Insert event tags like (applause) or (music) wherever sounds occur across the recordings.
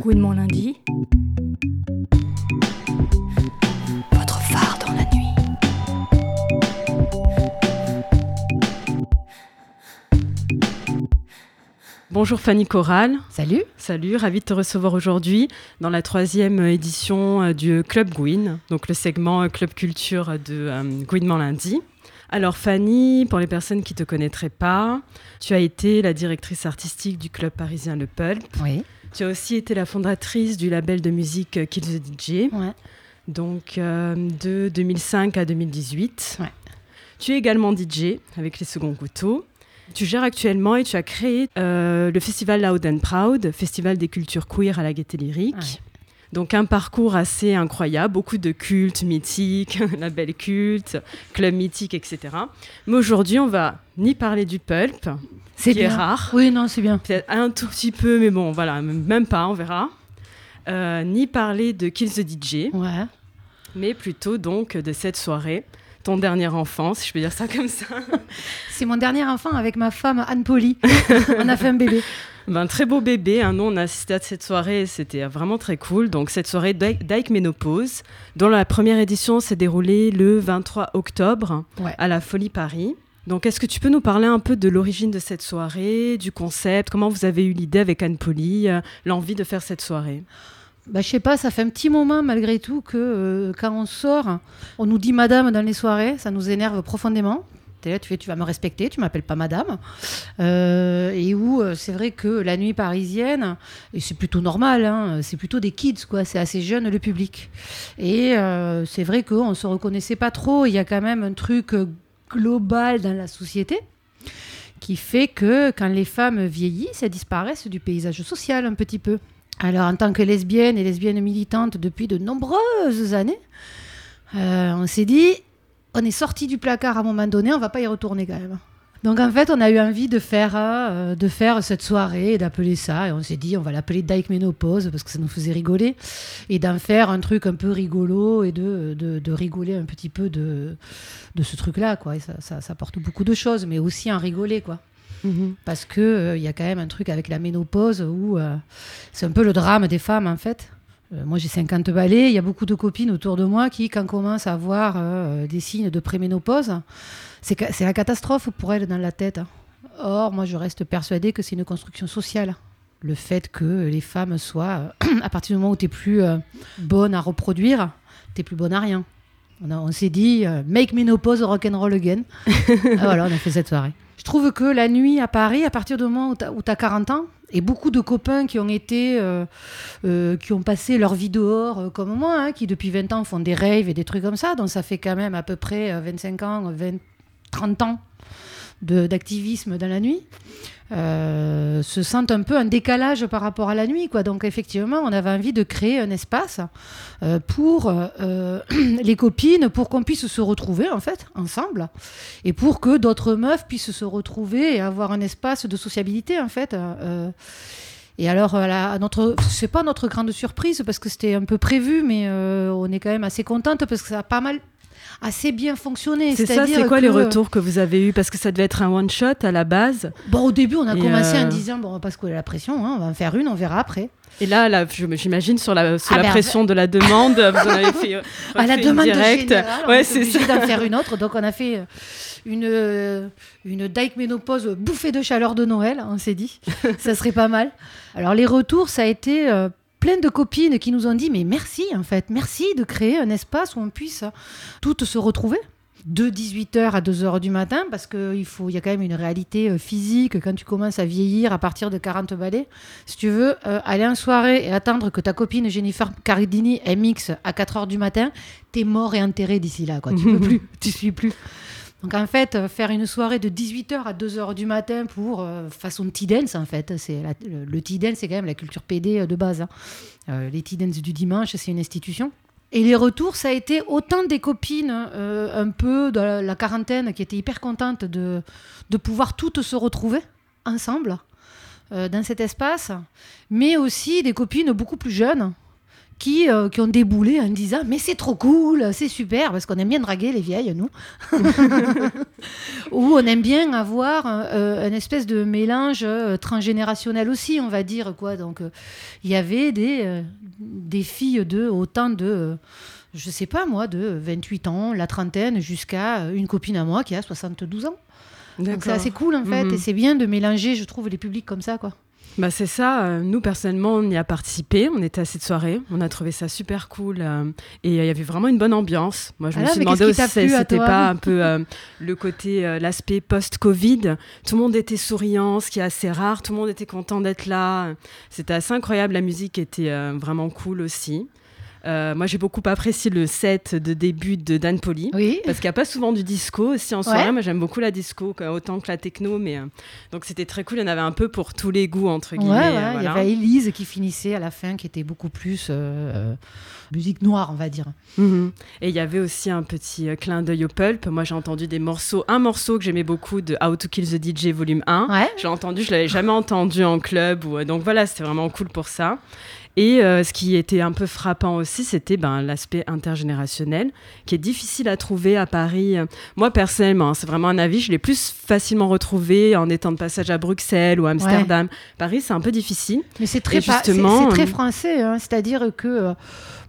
Gouinement lundi. Votre phare dans la nuit. Bonjour Fanny Corral. Salut. Salut, ravie de te recevoir aujourd'hui dans la troisième édition euh, du Club Gouin, donc le segment euh, Club Culture de euh, Gouinement lundi. Alors Fanny, pour les personnes qui ne te connaîtraient pas, tu as été la directrice artistique du club parisien Le Pulp. Oui. Tu as aussi été la fondatrice du label de musique euh, Kill the DJ, Ouais. donc euh, de 2005 à 2018. Ouais. Tu es également DJ avec les seconds couteaux. Tu gères actuellement et tu as créé euh, le festival Loud and Proud, festival des cultures queer à la gaieté lyrique. Donc un parcours assez incroyable, beaucoup de cultes mythiques, (laughs) label culte, club mythique, etc. Mais aujourd'hui, on va ni parler du pulp, C'est qui est rare, Oui, non, c'est bien. peut-être un tout petit peu, mais bon, voilà, même pas, on verra. Euh, ni parler de Kill the DJ, Ouais. mais plutôt donc de cette soirée, ton dernier enfant, si je peux dire ça comme ça. (laughs) C'est mon dernier enfant avec ma femme Anne Poli. (laughs) On a fait un bébé. Ben, très beau bébé, hein. nous on a assisté à cette soirée, c'était vraiment très cool. Donc cette soirée Dyke Ménopause, dont la première édition s'est déroulée le 23 octobre Ouais. à la Folie Paris. Donc est-ce que tu peux nous parler un peu de l'origine de cette soirée, du concept, comment vous avez eu l'idée avec Anne Poli, euh, l'envie de faire cette soirée? Bah, je sais pas, ça fait un petit moment malgré tout que euh, quand on sort, on nous dit madame dans les soirées, ça nous énerve profondément. Tu vas me respecter, tu m'appelles pas madame. Euh, et où euh, c'est vrai que la nuit parisienne, c'est plutôt normal, hein, c'est plutôt des kids, quoi, c'est assez jeune le public. Et euh, c'est vrai qu'on se reconnaissait pas trop, il y a quand même un truc global dans la société qui fait que quand les femmes vieillissent, elles disparaissent du paysage social un petit peu. Alors, en tant que lesbienne et lesbienne militante depuis de nombreuses années, on s'est dit, on est sorti du placard à un moment donné, on va pas y retourner quand même. Donc en fait, on a eu envie de faire, euh, de faire cette soirée et d'appeler ça. Et on s'est dit, on va l'appeler Dyke Ménopause parce que ça nous faisait rigoler. Et d'en faire un truc un peu rigolo et de, de, de rigoler un petit peu de, de ce truc-là. quoi. Et ça, ça, ça porte beaucoup de choses, mais aussi en rigoler. quoi parce que euh, y a quand même un truc avec la ménopause où euh, c'est un peu le drame des femmes en fait. Euh, moi j'ai 50 balais, il y a beaucoup de copines autour de moi qui quand commencent à avoir euh, des signes de préménopause, c'est la catastrophe pour elles dans la tête. Or moi je reste persuadée que c'est une construction sociale. Le fait que les femmes soient, euh, (clears throat) à partir du moment où tu es plus euh, bonne à reproduire, tu plus bonne à rien. On, s'est dit, euh, make ménopause rock'n'roll again. (laughs) Ah, voilà, on a fait cette soirée. Je trouve que la nuit à Paris, à partir du moment où tu as 40 ans, et beaucoup de copains qui ont été, euh, euh, qui ont passé leur vie dehors, euh, comme moi, hein, qui depuis 20 ans font des raves et des trucs comme ça, donc ça fait quand même à peu près euh, 25 ans, 20, 30 ans d'activisme dans la nuit, euh, se sentent un peu un décalage par rapport à la nuit. Quoi. Donc effectivement, on avait envie de créer un espace euh, pour euh, (clears throat) les copines, pour qu'on puisse se retrouver en fait ensemble, et pour que d'autres meufs puissent se retrouver et avoir un espace de sociabilité en fait. et alors, euh, la- à notre, c'est pas notre grande surprise parce que c'était un peu prévu, mais on est quand même assez contente parce que ça a pas mal, assez bien fonctionné. C'est ça, c'est quoi que- les retours que vous avez eus Parce que ça devait être un one-shot à la base. Bon, au début, on a Et, commencé euh, en disant bon, on va pas se couler la pression, hein, on va en faire une, on verra après. Et là, là j'imagine sur la, sous Ah la ben, pression de la demande, vous en avez fait, (laughs) À la demande directe. Ouais, est c'est ça. d'en faire une autre. Donc, on a fait euh, une, euh, une Dyke Ménopause bouffée de chaleur de Noël, on s'est dit. (laughs) ça serait pas mal. Alors, les retours, ça a été euh, plein de copines qui nous ont dit Mais merci, en fait, merci de créer un espace où on puisse toutes se retrouver. De 18h à 2h du matin, parce qu'il faut, il y a quand même une réalité euh, physique quand tu commences à vieillir à partir de 40 balais. Si tu veux euh, aller en soirée et attendre que ta copine Jennifer Cardini MX à 4h du matin, t'es mort et enterré d'ici là. Quoi. Tu (laughs) peux plus, tu suis plus. Donc en fait, euh, faire une soirée de 18h à 2h du matin pour euh, façon tea dance, en fait, c'est le, tea dance, c'est quand même la culture PD euh, de base. hein. Euh, les tea dance du dimanche, c'est une institution. Et les retours, ça a été autant des copines un peu de la, quarantaine qui étaient hyper contentes de, pouvoir toutes se retrouver ensemble dans cet espace, mais aussi des copines beaucoup plus jeunes qui, euh, qui ont déboulé en disant Mais c'est trop cool, c'est super, parce qu'on aime bien draguer les vieilles, nous. (laughs) Ou on aime bien avoir euh, un espèce de mélange euh, transgénérationnel aussi, on va dire. quoi. Donc, euh, il y avait des, euh, des filles de autant de. je sais pas moi, de 28 ans, la trentaine, jusqu'à une copine à moi qui a 72 ans. Donc c'est assez cool en fait, Mhm. et c'est bien de mélanger, je trouve, les publics comme ça, quoi. Bah c'est ça, euh, nous personnellement on y a participé, on était à cette soirée, on a trouvé ça super cool euh, et il y avait vraiment une bonne ambiance. Moi je me Alors, suis demandé si c'était pas un peu euh, le côté, euh, l'aspect post-Covid. Tout le monde était souriant, ce qui est assez rare, tout le monde était content d'être là. C'était assez incroyable, la musique était euh, vraiment cool aussi. Euh, moi j'ai beaucoup apprécié le set de début de Dan Poli. Oui. Parce qu'il n'y a pas souvent du disco aussi en soirée. Ouais. Moi, j'aime beaucoup la disco, quoi, autant que la techno. Mais, euh, donc, c'était très cool. Il y en avait un peu pour tous les goûts, entre guillemets. ouais, euh, il y avait Elise qui finissait à la fin, qui était beaucoup plus euh, euh, musique noire, on va dire. Mhm. Et il y avait aussi un petit euh, clin d'œil au pulp. Moi, j'ai entendu des morceaux. Un morceau que j'aimais beaucoup de How to Kill the DJ volume 1. Ouais. J'ai entendu, je l'avais jamais entendu en club. Ou, euh, donc voilà, c'était vraiment cool pour ça. Et euh, ce qui était un peu frappant aussi, c'était ben, l'aspect intergénérationnel, qui est difficile à trouver à Paris. Moi, personnellement, hein, c'est vraiment un avis, je l'ai plus facilement retrouvé en étant de passage à Bruxelles ou à Amsterdam. Paris, c'est un peu difficile. Mais c'est très, justement, c'est très euh, français, hein. c'est-à-dire que euh,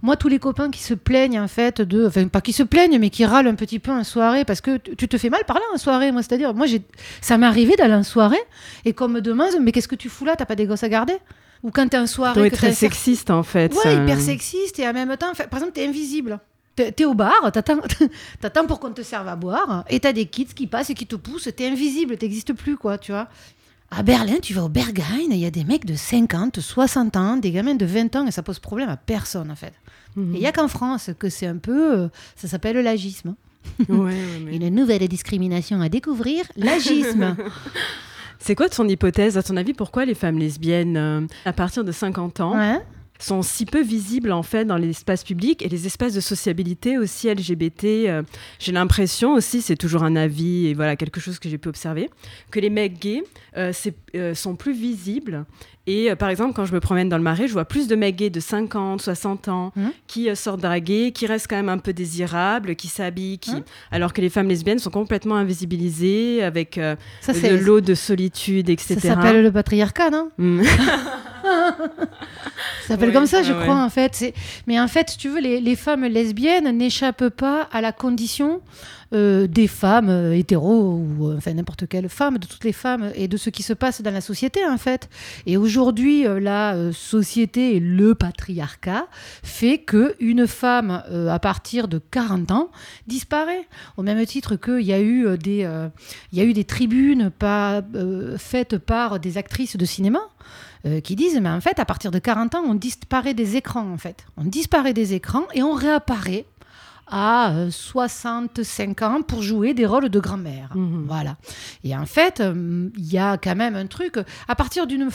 moi, tous les copains qui se plaignent, en fait, de. Enfin, pas qui se plaignent, mais qui râlent un petit peu en soirée, parce que tu te fais mal parler en soirée, moi, c'est-à-dire, moi, j'ai, ça m'est arrivé d'aller en soirée et qu'on me demande, mais qu'est-ce que tu fous là? T'as pas des gosses à garder? Ou quand t'es en soirée. Donc, que très t'as un certain- sexiste, en fait. Ouais, ça. hyper sexiste et en même temps, par exemple, t'es invisible. T'es au bar, (laughs) t'attends pour qu'on te serve à boire et t'as des kids qui passent et qui te poussent. T'es invisible, t'existes plus, quoi, tu vois. À Berlin, tu vas au Berghain, il y a des mecs de 50, 60 ans, des gamins de 20 ans et ça pose problème à personne, en fait. Mhm. Et il y a qu'en France que c'est un peu. euh, ça s'appelle l'agisme. Ouais, ouais, (laughs) mais- Une nouvelle discrimination à découvrir, l'agisme. (laughs) C'est quoi ton hypothèse, à ton avis, pourquoi les femmes lesbiennes, euh, à partir de 50 ans, ouais. Sont si peu visibles en fait dans l'espace public et les espaces de sociabilité aussi LGBT. euh, j'ai l'impression aussi, c'est toujours un avis et voilà quelque chose que j'ai pu observer, que les mecs gays euh, euh, sont plus visibles. Et par exemple, quand je me promène dans le marais, je vois plus de mecs gays de 50, 60 ans Mhm. qui sortent draguer, qui restent quand même un peu désirables, qui s'habillent, qui... Mhm. alors que les femmes lesbiennes sont complètement invisibilisées avec Ça, de l'eau de solitude, etc. Ça s'appelle le patriarcat, non? Mm. (laughs) Ça s'appelle Ouais, comme ça, je crois, en fait. Mais en fait, si tu veux, les, les femmes lesbiennes n'échappent pas à la condition euh, des femmes euh, hétéros, ou euh, enfin n'importe quelle femme, de toutes les femmes, et de ce qui se passe dans la société, en fait. Et aujourd'hui, euh, la société et le patriarcat fait que une femme, à partir de 40 ans, disparaît. Au même titre qu'il y a eu des, il y a eu des tribunes pas, faites par des actrices de cinéma euh, qui disent mais en fait à partir de 40 ans on disparaît des écrans en fait. On disparaît des écrans et on réapparaît à euh, 65 ans pour jouer des rôles de grand-mère. Mhm. voilà. Et en fait euh, il y a quand même un truc à partir d'une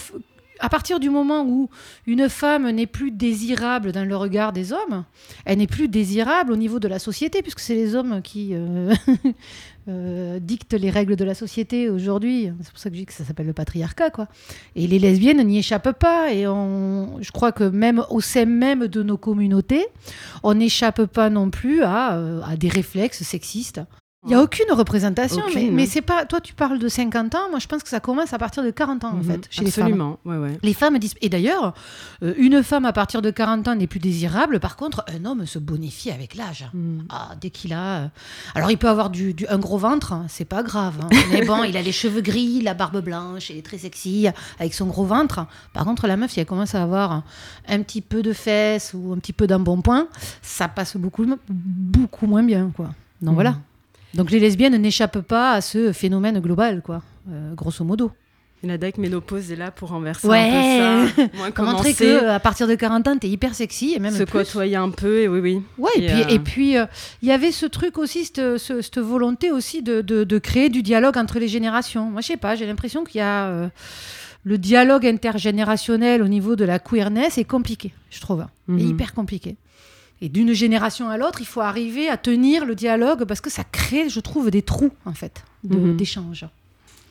à partir du moment où une femme n'est plus désirable dans le regard des hommes, elle n'est plus désirable au niveau de la société, puisque c'est les hommes qui euh, (laughs) euh, dictent les règles de la société aujourd'hui. C'est pour ça que je dis que ça s'appelle le patriarcat, quoi. Et les lesbiennes n'y échappent pas. Et je crois que même au sein même de nos communautés, on n'échappe pas non plus à, euh, à des réflexes sexistes. Il n'y a aucune représentation, mais, Aucune, mais hein. c'est pas. Toi, tu parles de 50 ans. Moi, je pense que ça commence à partir de 40 ans, en Mhm. fait, chez les femmes. Absolument, ouais, ouais. Les femmes dis- Et d'ailleurs, euh, une femme à partir de 40 ans n'est plus désirable. Par contre, un homme se bonifie avec l'âge. Mm. Ah, dès qu'il a. euh, Alors, il peut avoir du, du- un gros ventre, hein, c'est pas grave. hein. Mais bon, il a les cheveux gris, la barbe blanche, il est très sexy avec son gros ventre. Par contre, la meuf, si elle commence à avoir un petit peu de fesses ou un petit peu d'embonpoint, ça passe beaucoup, beaucoup moins bien, quoi. Donc Mhm. voilà. Donc les lesbiennes n'échappent pas à ce phénomène global, quoi. euh, grosso modo. Et la DAC ménopause est là pour renverser Ouais. un peu ça. (laughs) Moins Pour montrer que à partir de 40 ans, t'es hyper sexy et même se plus. côtoyer un peu, et oui, oui. Ouais, et, Et, puis euh, et puis euh, il y avait ce truc aussi, cette, ce- cette volonté aussi de, de- de créer du dialogue entre les générations. Moi, je sais pas, j'ai l'impression qu'il y a euh, le dialogue intergénérationnel au niveau de la queerness est compliqué, je trouve. Mhm. est hyper compliqué. Et d'une génération à l'autre, il faut arriver à tenir le dialogue parce que ça crée, je trouve, des trous en fait Mhm. d'échange.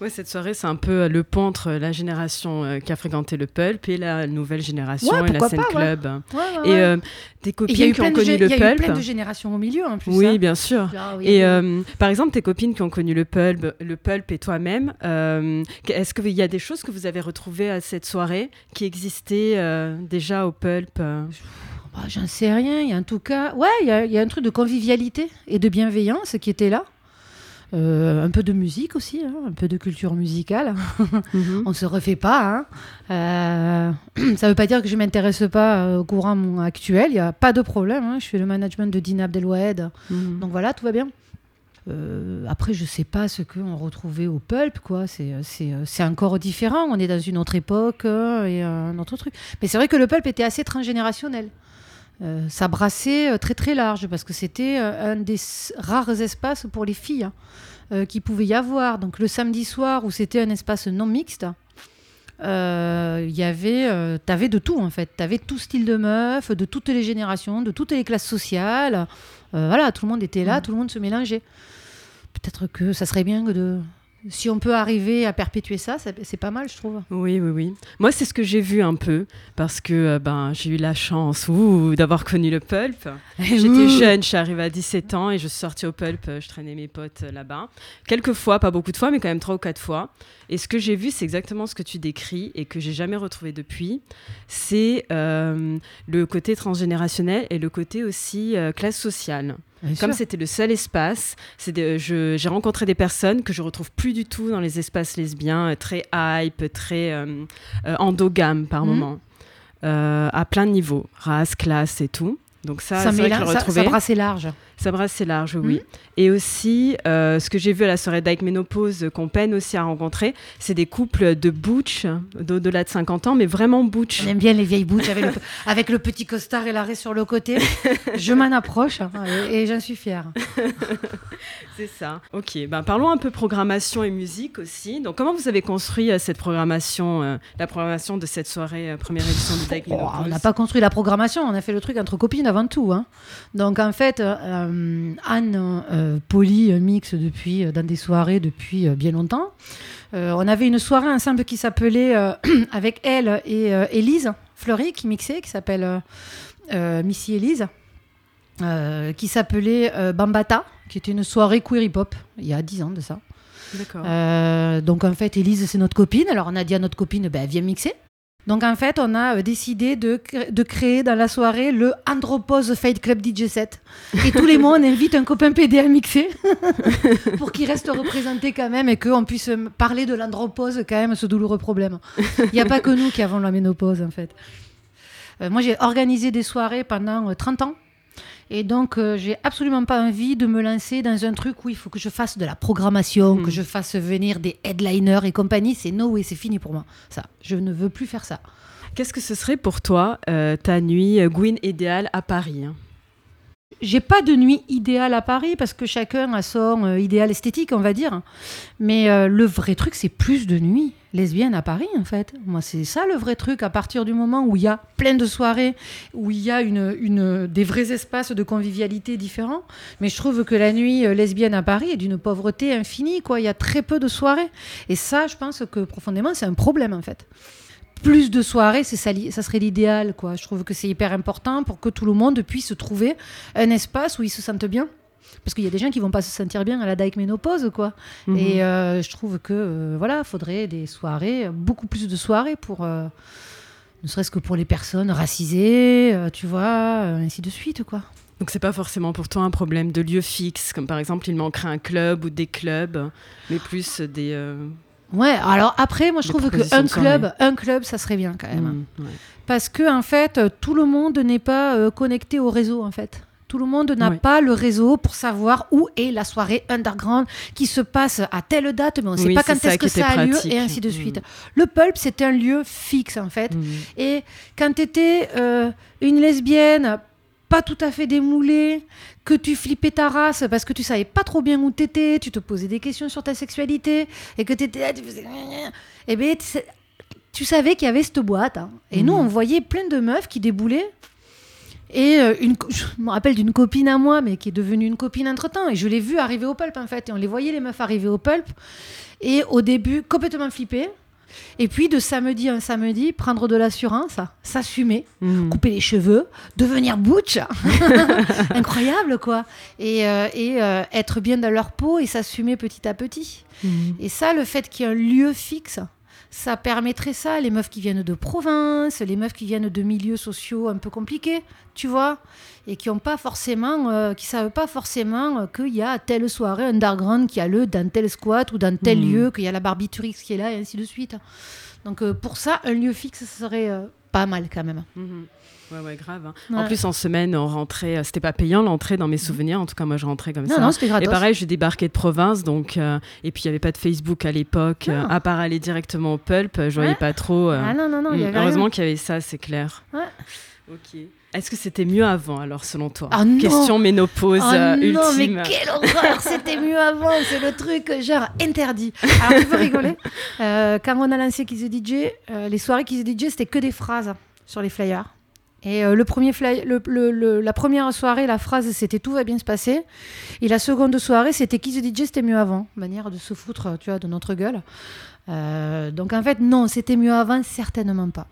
Ouais, cette soirée, c'est un peu euh, le pont entre la génération euh, qui a fréquenté le pulp et la nouvelle génération Ouais, et la scène pas, club. Ouais, Et euh, tes Et il y a copines eu qui plein ont de connu le il y a eu pulp. plein de générations au milieu en plus. Oui, hein. bien sûr. Genre, il y a Et euh, par exemple, tes copines qui ont connu le pulp, le pulp et toi-même, euh, est-ce qu'il y a des choses que vous avez retrouvées à cette soirée qui existaient euh, déjà au pulp Bah, J'en sais rien. Il y a en tout cas, ouais, il y, a- il y a un truc de convivialité et de bienveillance qui était là. Euh, un peu de musique aussi, hein, un peu de culture musicale. Mhm. (laughs) On se refait pas. hein. Euh, (clears throat) ça veut pas dire que je m'intéresse pas euh, au courant actuel. Il y a pas de problème. hein. Je fais le management de Dina Abdelwahed. Mhm. Donc voilà, tout va bien. Euh, après, je sais pas ce qu'on retrouvait au pulp, quoi. C'est, encore différent. On est dans une autre époque euh, et un autre truc. Mais c'est vrai que le pulp était assez transgénérationnel. Euh, ça brassait euh, très très large parce que c'était euh, un des rares espaces pour les filles hein, euh, qui pouvait y avoir. Donc le samedi soir où c'était un espace non mixte, euh, il y avait, euh, t'avais de tout en fait. T'avais tout style de meuf, de toutes les générations, de toutes les classes sociales. Euh, voilà, tout le monde était là, Mhm. tout le monde se mélangeait. Peut-être que ça serait bien que de, si on peut arriver à perpétuer ça, c'est pas mal, je trouve. Oui, oui, oui. Moi, c'est ce que j'ai vu un peu, parce que euh, ben, j'ai eu la chance d'avoir connu le pulp. J'étais Ouh. jeune, je suis arrivée à 17 ans et je suis sortie au pulp, euh, je traînais mes potes euh, là-bas. Quelques fois, pas beaucoup de fois, mais quand même trois ou quatre fois. Et ce que j'ai vu, c'est exactement ce que tu décris et que j'ai jamais retrouvé depuis. C'est euh, le côté transgénérationnel et le côté aussi euh, classe sociale. Bien Comme c'était le seul espace, j'ai rencontré des personnes que je retrouve plus du tout dans les espaces lesbiens, euh, très hype, très euh, euh, endogame par Mhm. moment, euh, à plein de niveaux, race, classe et tout. Donc ça, ça, vrai que je ça, ça brassait large. Ça brasse c'est large, oui. Mhm. Et aussi, euh, ce que j'ai vu à la soirée Dyke Ménopause, euh, qu'on peine aussi à rencontrer, c'est des couples de butch, d'au-delà de 50 ans, mais vraiment butch. On aime bien les vieilles bouches avec le, (laughs) avec le petit costard et l'arrêt sur le côté. Je m'en approche hein, et, et j'en suis fière. (laughs) C'est ça. Ok, ben, parlons un peu programmation et musique aussi. Donc, comment vous avez construit euh, cette programmation, euh, la programmation de cette soirée, première édition du Dyke Oh, Ménopause on n'a pas construit la programmation, on a fait le truc entre copines avant tout. hein. Donc en fait, euh, Anne euh, Polly euh, mixe depuis, euh, dans des soirées depuis bien longtemps. On avait une soirée ensemble qui s'appelait, (clears throat) avec elle et Élise Fleury, qui mixait, qui s'appelle Missy Élise, qui s'appelait Bambata, qui était une soirée queer hip-hop, il y a 10 ans de ça. Euh, donc en fait, Elise, c'est notre copine. Alors on a dit à notre copine, ben, viens mixer. Donc en fait, on a euh, décidé de, de créer dans la soirée le Andropause Fade Club DJ set. Et tous les mois, on invite un copain PD à mixer (laughs) pour qu'il reste représenté quand même et qu'on puisse euh, parler de l'andropause quand même, ce douloureux problème. Il n'y a pas que nous qui avons la ménopause en fait. Euh, moi, j'ai organisé des soirées pendant euh, 30 ans. Et donc, euh, j'ai absolument pas envie de me lancer dans un truc où il faut que je fasse de la programmation, Hmm. que je fasse venir des headliners et compagnie. C'est no way, c'est fini pour moi. Ça, je ne veux plus faire ça. Qu'est-ce que ce serait pour toi euh, ta nuit euh, Gwyn idéale à Paris hein? J'ai pas de nuit idéale à Paris parce que chacun a son euh, idéal esthétique, on va dire. Mais euh, le vrai truc, c'est plus de nuits lesbiennes à Paris, en fait. Moi, c'est ça le vrai truc. À partir du moment où il y a plein de soirées, où il y a des vrais espaces de convivialité différents. Mais je trouve que la nuit euh, lesbienne à Paris est d'une pauvreté infinie, quoi. Il y a très peu de soirées. Et ça, je pense que profondément, c'est un problème, en fait plus de soirées, ça, serait l'idéal, quoi. Je trouve que c'est hyper important pour que tout le monde puisse trouver un espace où ils se sentent bien. Parce qu'il y a des gens qui vont pas se sentir bien à la Dyke Ménopause, quoi. Mhm. Et euh, je trouve que, euh, voilà, faudrait des soirées, beaucoup plus de soirées pour, euh, ne serait-ce que pour les personnes racisées, tu vois, ainsi de suite, quoi. Donc, c'est pas forcément pour toi un problème de lieu fixe, comme par exemple, il manquerait un club ou des clubs, mais plus des. euh, Ouais, alors après, moi je trouve de soirée. club, un club, ça serait bien quand même. mm, ouais. Parce que en fait, euh, tout le monde n'est pas euh, connecté au réseau en fait. Tout le monde n'a pas le réseau pour savoir où est la soirée underground qui se passe à telle date, mais on ne sait Oui, pas quand est-ce que ça a lieu et ainsi de suite. Le pulp, c'est un lieu fixe en fait. Mm. Et quand tu étais une lesbienne pas tout à fait démoulée, que tu flippais ta race parce que tu savais pas trop bien où t'étais, tu te posais des questions sur ta sexualité et que t'étais là, tu faisais... Eh ben, tu savais qu'il y avait cette boîte. hein. Et nous, Mhm. on voyait plein de meufs qui déboulaient Et euh, une, je me rappelle d'une copine à moi, mais qui est devenue une copine entre-temps. Et je l'ai vue arriver au pulp, en fait. Et on les voyait, les meufs, arriver au pulp. Et au début, complètement flippées. Et puis, de samedi un samedi, prendre de l'assurance, s'assumer, Mhm. couper les cheveux, devenir butch. (laughs) Incroyable, quoi. Et, euh, et euh, être bien dans leur peau et s'assumer petit à petit. Mhm. Et ça, le fait qu'il y ait un lieu fixe, ça permettrait ça. Les meufs qui viennent de province, les meufs qui viennent de milieux sociaux un peu compliqués, tu vois, et qui ont pas forcément, euh, qui savent pas forcément euh, qu'il y a à telle soirée un underground qui a le dans tel squat ou dans tel Mhm. lieu, qu'il y a la barbiturix qui est là et ainsi de suite. Donc euh, pour ça, un lieu fixe, ça serait euh, pas mal quand même. Mhm. Ouais, ouais, grave. hein. En plus, en semaine, on rentrait. euh, C'était pas payant l'entrée dans mes souvenirs. En tout cas, moi, je rentrais comme Non, ça. non, c'était Et gratos. pareil, je débarquais de province, donc euh, et puis il y avait pas de Facebook à l'époque. Non. euh, à part aller directement au pulp, je voyais pas trop. euh, Ah non, non, non, il y mm, avait heureusement qu'il y avait ça, c'est clair. Ouais. Ok. Est-ce que c'était mieux avant, alors, selon toi? Ah non. Question ménopause Oh euh, non, mais ultime. quelle horreur (laughs) C'était mieux avant, c'est le truc genre interdit. Alors tu peux rigoler. (laughs) Euh, quand on a lancé Kiss the DJ, euh, les soirées Kiss the DJ, c'était que des phrases sur les flyers. Et euh, le premier la première soirée, la phrase c'était tout va bien se passer. Et la seconde soirée, c'était Kiss the DJ, c'était mieux avant. Manière de se foutre, tu vois, de notre gueule. Euh, donc en fait, non, c'était mieux avant, certainement pas.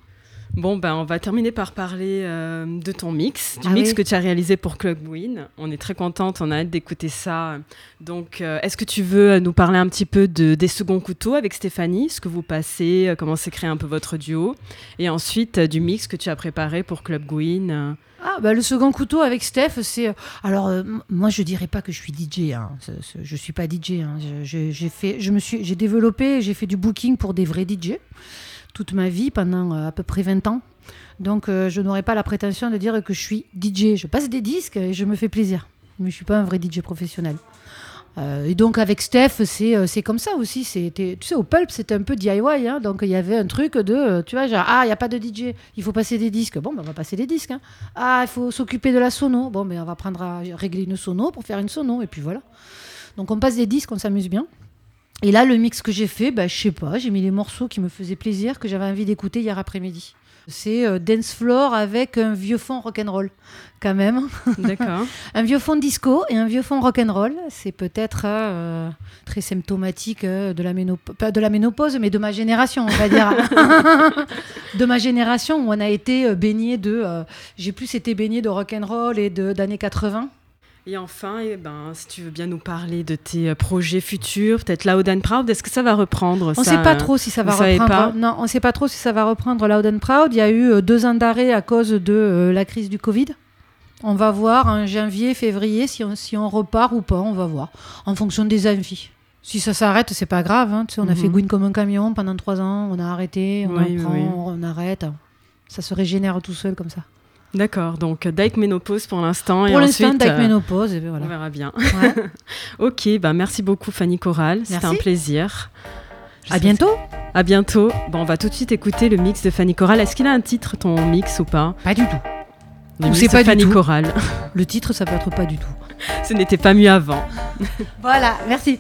Bon, ben, on va terminer par parler euh, de ton mix, du Ah mix oui. que tu as réalisé pour Club Win. On est très contente, on a hâte d'écouter ça. Donc, euh, est-ce que tu veux euh, nous parler un petit peu de, des seconds couteaux avec Stéphanie, ce que vous passez, euh, comment s'est créé un peu votre duo, et ensuite du mix que tu as préparé pour Club Gwyn. Ah, bah, le second couteau avec Steph, c'est. Alors, euh, moi, je dirais pas que je suis DJ. Hein. C'est- Je suis pas DJ. hein. J'ai fait, je me suis, j'ai développé, j'ai fait du booking pour des vrais DJ toute ma vie pendant euh, à peu près 20 ans. Donc, euh, je n'aurais pas la prétention de dire que je suis DJ. Je passe des disques et je me fais plaisir. Mais je suis pas un vrai DJ professionnel. Euh, et donc avec Steph, c'est comme ça aussi. Tu sais, au Pulp, c'était un peu DIY. hein. donc il y avait un truc de, tu vois, genre, ah, il n'y a pas de DJ, il faut passer des disques. Bon, ben, on va passer des disques. hein. Ah, il faut s'occuper de la sono. Bon, ben, on va prendre à régler une sono pour faire une sono. Et puis voilà. Donc on passe des disques, on s'amuse bien. Et là, le mix que j'ai fait, ben, je sais pas, j'ai mis les morceaux qui me faisaient plaisir, que j'avais envie d'écouter hier après-midi. C'est euh, Dance Floor avec un vieux fond rock'n'roll, quand même. (laughs) D'accord. Un vieux fond disco et un vieux fond rock'n'roll. C'est peut-être euh, très symptomatique euh, de la, ménop- pas de la ménopause, mais de ma génération, on va dire. (laughs) de ma génération où on a été euh, baigné de. J'ai plus été baigné de rock'n'roll et de- d'années 80. Et enfin, eh ben, si tu veux bien nous parler de tes euh, projets futurs, peut-être Loud and Proud, est-ce que ça va reprendre On ne sait pas trop si ça va reprendre. pas Non, on ne sait pas trop si ça va reprendre Loud and Proud. Il y a eu euh, deux ans d'arrêt à cause de euh, la crise du Covid. On va voir en janvier, février si on, si on repart ou pas. On va voir en fonction des envies. Si ça s'arrête, c'est pas grave. hein. On a Mhm. fait Gwyn comme un camion pendant trois ans. On a arrêté, on Oui, en oui, prend, oui. on arrête. Ça se régénère tout seul comme ça. D'accord, donc euh, Dyke Ménopause pour l'instant. et Pour l'instant, Dyke euh, Ménopause. Et puis On voilà. verra bien. Ouais. (laughs) Ok, bah merci beaucoup Fanny Corral, c'était un plaisir. Je À bientôt. À bientôt. Bon, on va tout de suite écouter le mix de Fanny Corral. Est-ce qu'il a un titre ton mix ou pas? Pas du tout. Le Ou c'est pas du Fanny tout. Corral. (laughs) Le titre, ça peut être pas du tout. (laughs) Ce n'était pas mieux avant. Voilà, merci.